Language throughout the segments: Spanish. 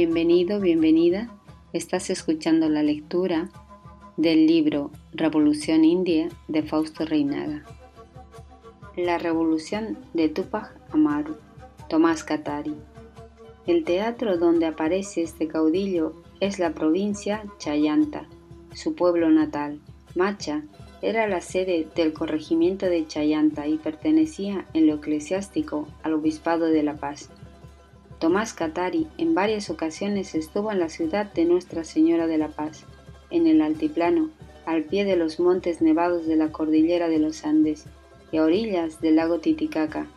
Bienvenido, bienvenida. Estás escuchando la lectura del libro Revolución India de Fausto Reinaga. La revolución de Tupac Amaru, Tomás Katari. El teatro donde aparece este caudillo es la provincia Chayanta, su pueblo natal. Macha era la sede del corregimiento de Chayanta y pertenecía en lo eclesiástico al obispado de La Paz. Tomás Catari en varias ocasiones estuvo en la ciudad de Nuestra Señora de la Paz, en el altiplano, al pie de los montes nevados de la cordillera de los Andes y a orillas del lago Titicaca.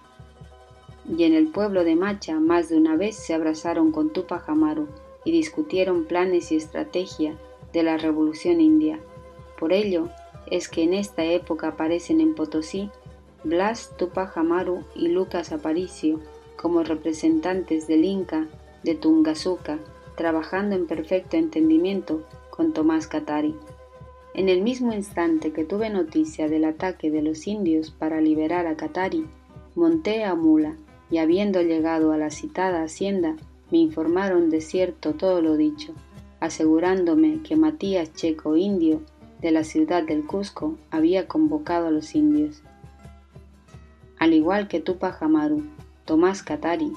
Y en el pueblo de Macha más de una vez se abrazaron con Tupac Amaru y discutieron planes y estrategia de la revolución india. Por ello es que en esta época aparecen en Potosí Blas Tupac Amaru y Lucas Aparicio, como representantes del Inca de Tungazuca, trabajando en perfecto entendimiento con Tomás Catari. En el mismo instante que tuve noticia del ataque de los indios para liberar a Catari, monté a mula y habiendo llegado a la citada hacienda, me informaron de cierto todo lo dicho, asegurándome que Matías Checo Indio de la ciudad del Cusco había convocado a los indios. Al igual que Tupac Amaru, Tomás Catari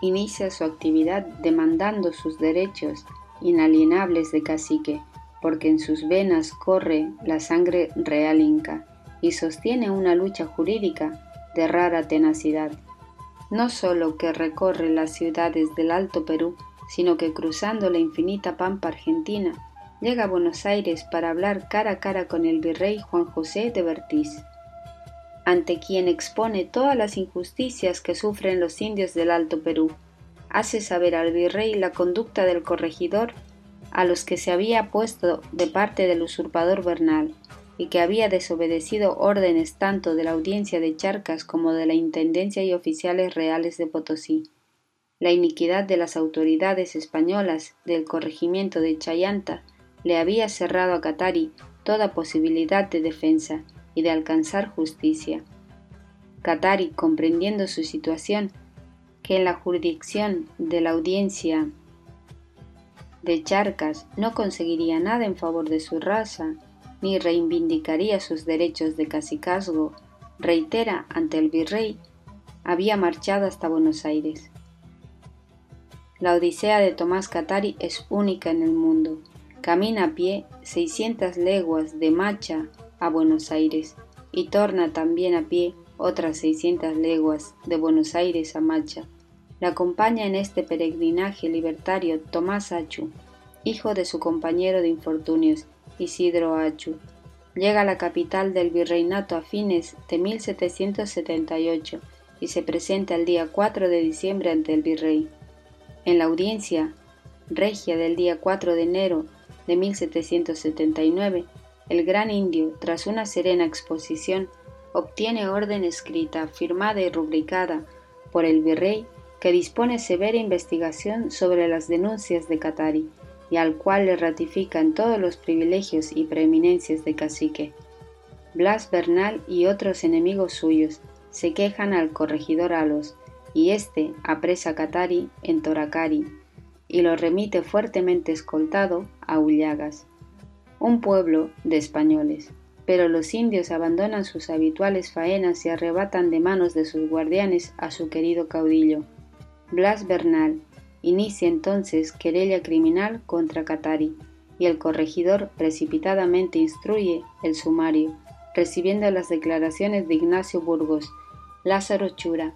inicia su actividad demandando sus derechos inalienables de cacique, porque en sus venas corre la sangre real inca y sostiene una lucha jurídica de rara tenacidad. No solo que recorre las ciudades del Alto Perú, sino que cruzando la infinita pampa argentina, llega a Buenos Aires para hablar cara a cara con el virrey Juan José de Bertiz ante quien expone todas las injusticias que sufren los indios del Alto Perú. Hace saber al virrey la conducta del corregidor a los que se había puesto de parte del usurpador Bernal y que había desobedecido órdenes tanto de la audiencia de Charcas como de la Intendencia y oficiales reales de Potosí. La iniquidad de las autoridades españolas del corregimiento de Chayanta le había cerrado a Catari toda posibilidad de defensa y de alcanzar justicia. Catari, comprendiendo su situación, que en la jurisdicción de la audiencia de Charcas no conseguiría nada en favor de su raza, ni reivindicaría sus derechos de cacicazgo, reitera ante el virrey, había marchado hasta Buenos Aires. La odisea de Tomás Catari es única en el mundo. Camina a pie 600 leguas de Macha a Buenos Aires y torna también a pie otras 600 leguas de Buenos Aires a Macha. La acompaña en este peregrinaje libertario Tomás Achu, hijo de su compañero de infortunios, Isidro Achu. Llega a la capital del virreinato a fines de 1778 y se presenta el día 4 de diciembre ante el virrey. En la audiencia regia del día 4 de enero de 1779, el gran indio, tras una serena exposición, obtiene orden escrita, firmada y rubricada por el virrey que dispone severa investigación sobre las denuncias de Catari y al cual le ratifican todos los privilegios y preeminencias de cacique. Blas Bernal y otros enemigos suyos se quejan al corregidor Alos y éste apresa a Catari en Toracari y lo remite fuertemente escoltado a Ullagas un pueblo de españoles. Pero los indios abandonan sus habituales faenas y arrebatan de manos de sus guardianes a su querido caudillo. Blas Bernal inicia entonces querella criminal contra Catari y el corregidor precipitadamente instruye el sumario, recibiendo las declaraciones de Ignacio Burgos, Lázaro Chura.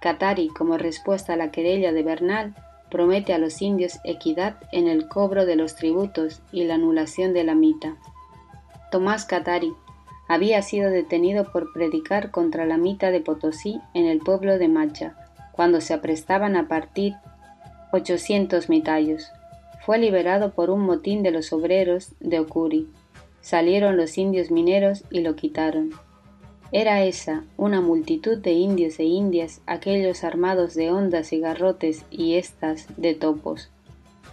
Catari, como respuesta a la querella de Bernal, promete a los indios equidad en el cobro de los tributos y la anulación de la mita. Tomás Catari había sido detenido por predicar contra la mita de Potosí en el pueblo de Macha, cuando se aprestaban a partir 800 mitallos. Fue liberado por un motín de los obreros de Ocuri. Salieron los indios mineros y lo quitaron. Era esa, una multitud de indios e indias, aquellos armados de hondas y garrotes y éstas de topos.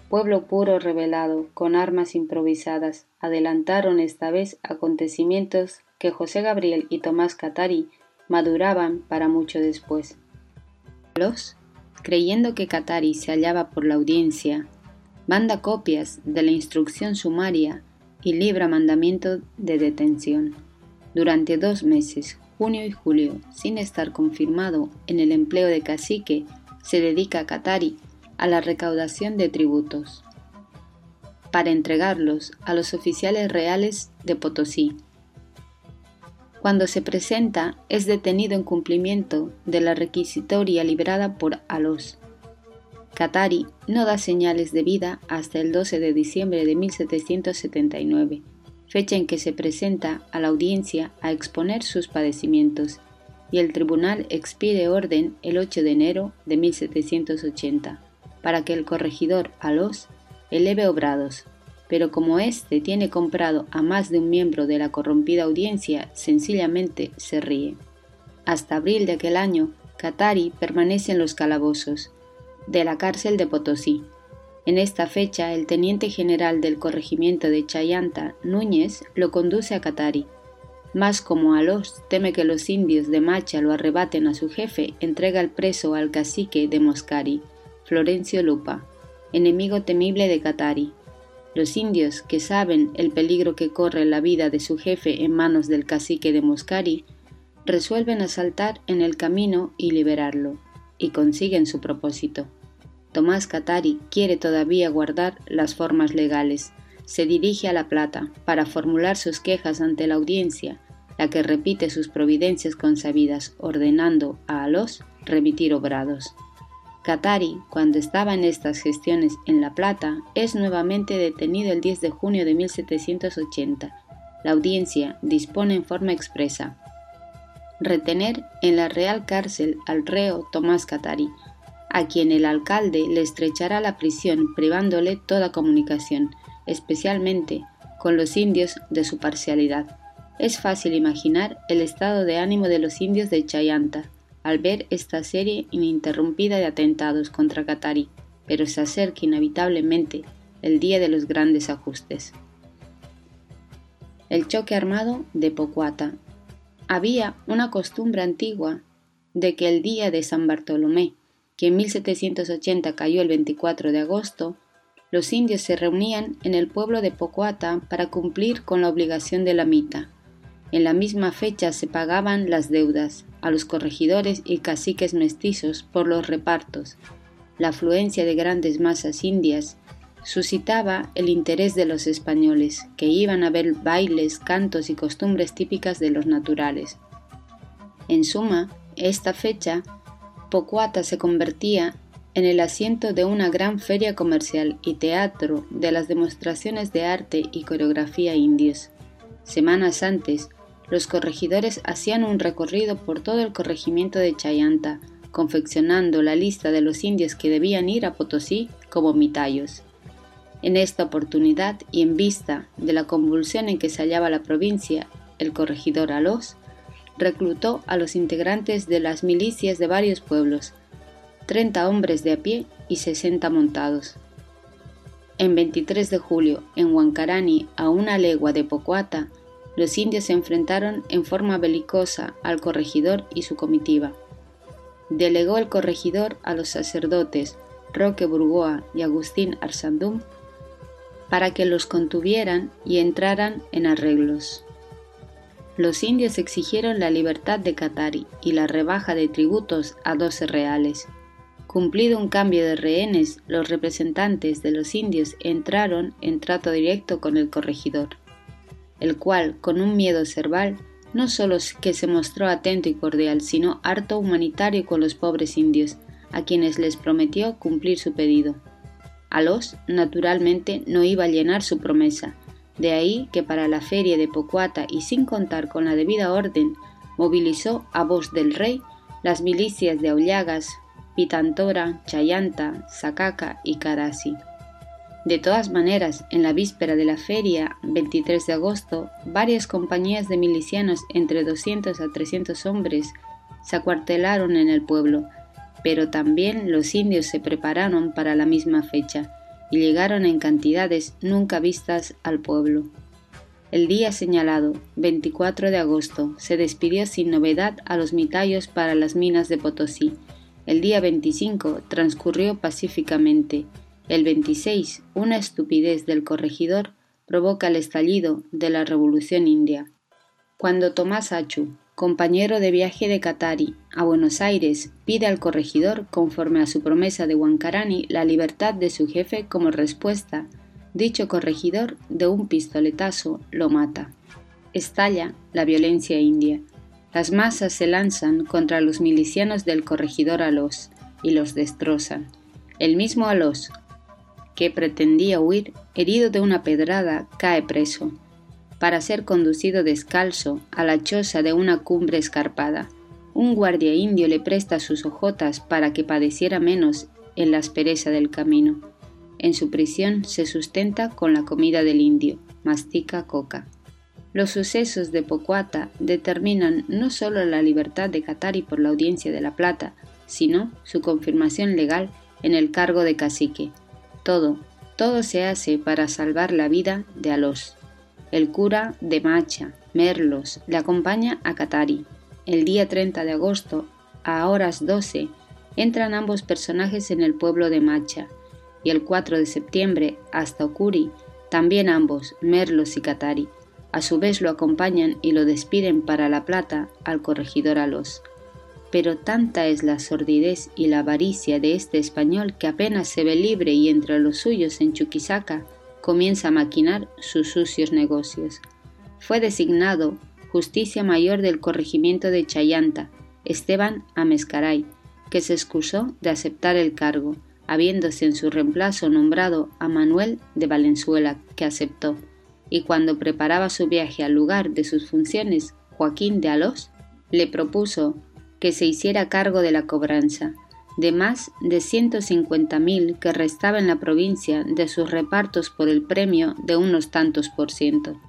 Pueblo puro revelado, con armas improvisadas, adelantaron esta vez acontecimientos que José Gabriel y Tomás Catari maduraban para mucho después. Los creyendo que Katari se hallaba por la audiencia, manda copias de la instrucción sumaria y libra mandamiento de detención. Durante dos meses, junio y julio, sin estar confirmado en el empleo de cacique, se dedica a Katari a la recaudación de tributos para entregarlos a los oficiales reales de Potosí. Cuando se presenta, es detenido en cumplimiento de la requisitoria librada por Alos. Katari no da señales de vida hasta el 12 de diciembre de 1779, fecha en que se presenta a la audiencia a exponer sus padecimientos, y el tribunal expide orden el 8 de enero de 1780 para que el corregidor Alos eleve obrados, pero como éste tiene comprado a más de un miembro de la corrompida audiencia, sencillamente se ríe. Hasta abril de aquel año, Katari permanece en los calabozos de la cárcel de Potosí. En esta fecha, el teniente general del corregimiento de Chayanta, Núñez, lo conduce a Katari. Más como Alos teme que los indios de Macha lo arrebaten a su jefe, entrega el preso al cacique de Moscari, Florencio Lupa, enemigo temible de Katari. Los indios, que saben el peligro que corre la vida de su jefe en manos del cacique de Moscari, resuelven asaltar en el camino y liberarlo, y consiguen su propósito. Tomás Katari quiere todavía guardar las formas legales. Se dirige a La Plata para formular sus quejas ante la audiencia, la que repite sus providencias consabidas, ordenando a Alos remitir obrados. Katari, cuando estaba en estas gestiones en La Plata, es nuevamente detenido el 10 de junio de 1780. La audiencia dispone en forma expresa retener en la Real Cárcel al reo Tomás Katari, a quien el alcalde le estrechará la prisión privándole toda comunicación, especialmente con los indios de su parcialidad. Es fácil imaginar el estado de ánimo de los indios de Chayanta, al ver esta serie ininterrumpida de atentados contra Katari, pero se acerca inevitablemente el día de los grandes ajustes. El choque armado de Pocuata. Había una costumbre antigua de que el día de San Bartolomé, que en 1780 cayó el 24 de agosto, los indios se reunían en el pueblo de Pocuata para cumplir con la obligación de la mita. En la misma fecha se pagaban las deudas, a los corregidores y caciques mestizos por los repartos. La afluencia de grandes masas indias suscitaba el interés de los españoles, que iban a ver bailes, cantos y costumbres típicas de los naturales. En suma, esta fecha, Pocuata se convertía en el asiento de una gran feria comercial y teatro de las demostraciones de arte y coreografía indios. Semanas antes, los corregidores hacían un recorrido por todo el corregimiento de Chayanta, confeccionando la lista de los indios que debían ir a Potosí como mitayos. En esta oportunidad y en vista de la convulsión en que se hallaba la provincia, el corregidor Alós reclutó a los integrantes de las milicias de varios pueblos, 30 hombres de a pie y 60 montados. En 23 de julio, en Huancarani, a una legua de Pocuata, los indios se enfrentaron en forma belicosa al corregidor y su comitiva. Delegó el corregidor a los sacerdotes Roque Burgoa y Agustín Arsandum para que los contuvieran y entraran en arreglos. Los indios exigieron la libertad de Katari y la rebaja de tributos a 12 reales. Cumplido un cambio de rehenes, los representantes de los indios entraron en trato directo con el corregidor el cual, con un miedo cerval, no solo que se mostró atento y cordial, sino harto humanitario con los pobres indios, a quienes les prometió cumplir su pedido. Alos, naturalmente, no iba a llenar su promesa, de ahí que para la feria de Pocuata y sin contar con la debida orden, movilizó a voz del rey las milicias de Aullagas, Pitantora, Chayanta, Sacaca y Carasi. De todas maneras, en la víspera de la feria, 23 de agosto, varias compañías de milicianos entre 200 a 300 hombres se acuartelaron en el pueblo, pero también los indios se prepararon para la misma fecha llegaron en cantidades nunca vistas al pueblo. El día señalado, 24 de agosto, se despidió sin novedad a los mitayos para las minas de Potosí, El día 25 transcurrió pacíficamente. El 26, una estupidez del corregidor provoca el estallido de la Revolución India. Cuando Tomás Achu, compañero de viaje de Katari a Buenos Aires, pide al corregidor, conforme a su promesa de Huancarani, la libertad de su jefe como respuesta, dicho corregidor, de un pistoletazo, lo mata. Estalla la violencia india. Las masas se lanzan contra los milicianos del corregidor Alós y los destrozan. El mismo Alós, que pretendía huir, herido de una pedrada, cae preso, para ser conducido descalzo a la choza de una cumbre escarpada. Un guardia indio le presta sus ojotas para que padeciera menos en la aspereza del camino. En su prisión se sustenta con la comida del indio, mastica coca. Los sucesos de Pocuata determinan no solo la libertad de Catari por la Audiencia de la Plata, sino su confirmación legal en el cargo de cacique. Todo, todo se hace para salvar la vida de Alós. El cura de Macha, Merlos, le acompaña a Catari. El día 30 de agosto, a horas 12, entran ambos personajes en el pueblo de Macha, y el 4 de septiembre, hasta Okuri, también ambos, Merlos y Catari, a su vez lo acompañan y lo despiden para La Plata al corregidor Alós. Pero tanta es la sordidez y la avaricia de este español que apenas se ve libre y entre los suyos en Chuquisaca comienza a maquinar sus sucios negocios. Fue designado justicia mayor del corregimiento de Chayanta, Esteban Amescaray, que se excusó de aceptar el cargo, habiéndose en su reemplazo nombrado a Manuel de Valenzuela, que aceptó y cuando preparaba su viaje al lugar de sus funciones, Joaquín de Alós le propuso que se hiciera cargo de la cobranza, de más de 150.000 que restaba en la provincia de sus repartos por el premio de unos tantos por ciento.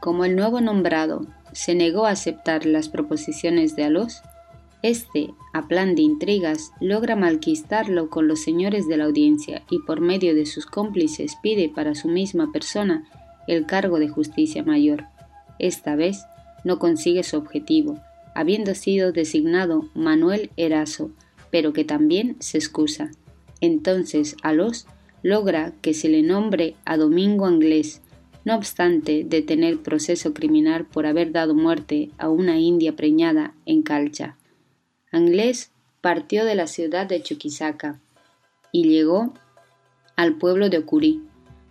Como el nuevo nombrado se negó a aceptar las proposiciones de Alós, este, a plan de intrigas, logra malquistarlo con los señores de la audiencia y por medio de sus cómplices pide para su misma persona el cargo de justicia mayor. Esta vez no consigue su objetivo, habiendo sido designado Manuel Eraso, pero que también se excusa. Entonces Alós logra que se le nombre a Domingo Anglés, no obstante de tener proceso criminal por haber dado muerte a una india preñada en Calcha. Anglés partió de la ciudad de Chuquisaca y llegó al pueblo de Ocurí,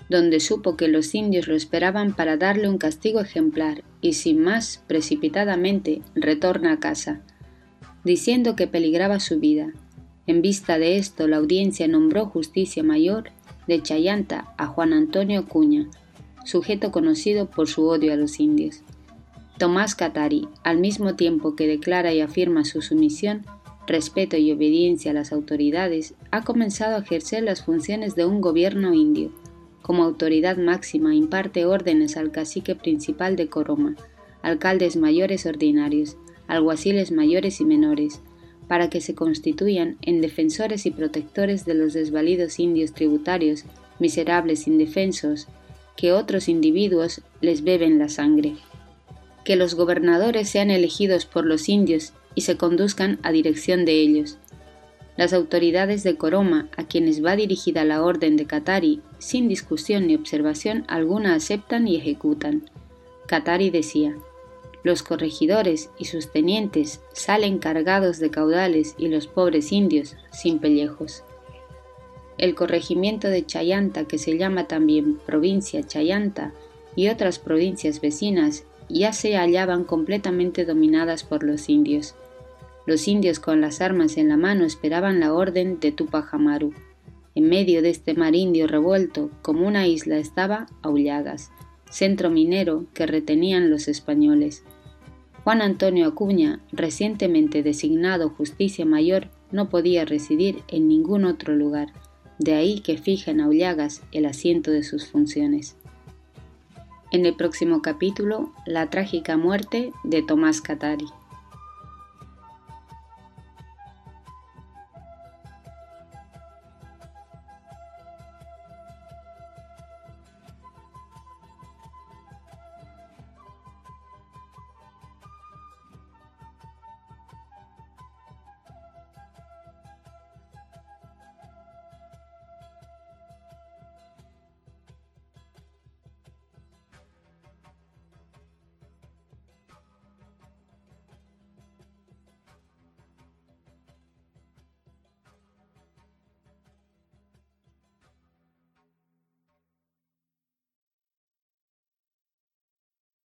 donde supo que los indios lo esperaban para darle un castigo ejemplar y sin más precipitadamente retorna a casa, diciendo que peligraba su vida. En vista de esto, la audiencia nombró justicia mayor de Chayanta a Juan Antonio Cuña, sujeto conocido por su odio a los indios. Tomás Catari, al mismo tiempo que declara y afirma su sumisión, respeto y obediencia a las autoridades, ha comenzado a ejercer las funciones de un gobierno indio, como autoridad máxima imparte órdenes al cacique principal de Coroma, alcaldes mayores ordinarios, alguaciles mayores y menores, para que se constituyan en defensores y protectores de los desvalidos indios tributarios, miserables indefensos, que otros individuos les beben la sangre. Que los gobernadores sean elegidos por los indios y se conduzcan a dirección de ellos, las autoridades de Coroma, a quienes va dirigida la orden de Katari, sin discusión ni observación alguna aceptan y ejecutan. Katari decía, los corregidores y sus tenientes salen cargados de caudales y los pobres indios sin pellejos. El corregimiento de Chayanta, que se llama también provincia Chayanta, y otras provincias vecinas ya se hallaban completamente dominadas por los indios. Los indios con las armas en la mano esperaban la orden de Tupac Amaru. En medio de este mar indio revuelto, como una isla, estaba Aullagas, centro minero que retenían los españoles. Juan Antonio Acuña, recientemente designado justicia mayor, no podía residir en ningún otro lugar, de ahí que fija en Aullagas el asiento de sus funciones. En el próximo capítulo, la trágica muerte de Tomás Catari.